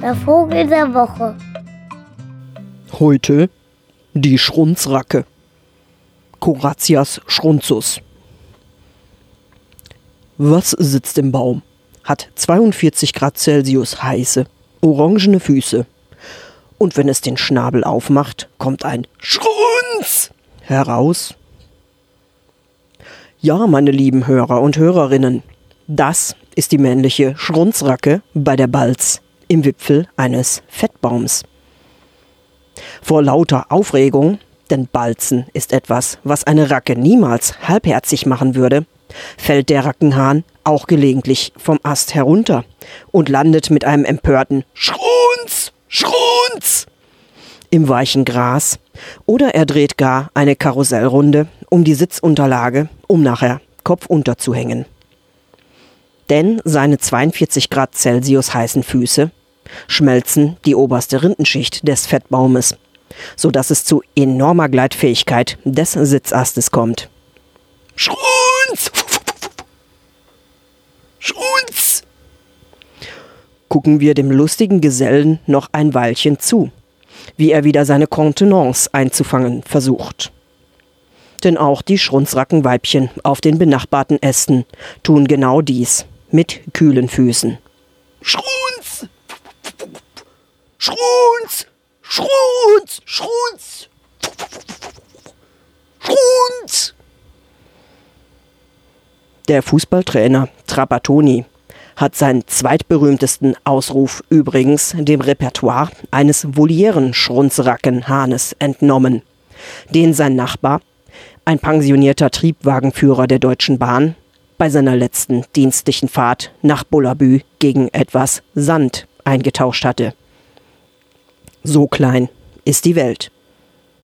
Der Vogel der Woche. Heute die Schrunzracke. Coratias schrunzus. Was sitzt im Baum? Hat 42 Grad Celsius heiße, orangene Füße. Und wenn es den Schnabel aufmacht, kommt ein Schrunz heraus. Ja, meine lieben Hörer und Hörerinnen, das ist die männliche Schrunzracke bei der Balz im Wipfel eines Fettbaums. Vor lauter Aufregung, denn Balzen ist etwas, was eine Racke niemals halbherzig machen würde, fällt der Rackenhahn auch gelegentlich vom Ast herunter und landet mit einem empörten Schrunz, Schrunz im weichen Gras oder er dreht gar eine Karussellrunde um die Sitzunterlage, um nachher kopfunter zu hängen. Denn seine 42 Grad Celsius heißen Füße schmelzen die oberste Rindenschicht des Fettbaumes, sodass es zu enormer Gleitfähigkeit des Sitzastes kommt. Schrunz! Schrunz! Gucken wir dem lustigen Gesellen noch ein Weilchen zu, wie er wieder seine Kontenance einzufangen versucht. Denn auch die Schrunzrackenweibchen auf den benachbarten Ästen tun genau dies mit kühlen Füßen. Schrunz! Schrunz! Schrunz! Schrunz! Schrunz! Der Fußballtrainer Trapattoni hat seinen zweitberühmtesten Ausruf übrigens dem Repertoire eines volieren Schrunzrackenhahnes entnommen, den sein Nachbar, ein pensionierter Triebwagenführer der Deutschen Bahn, bei seiner letzten dienstlichen Fahrt nach Bullabü gegen etwas Sand eingetauscht hatte. So klein ist die Welt.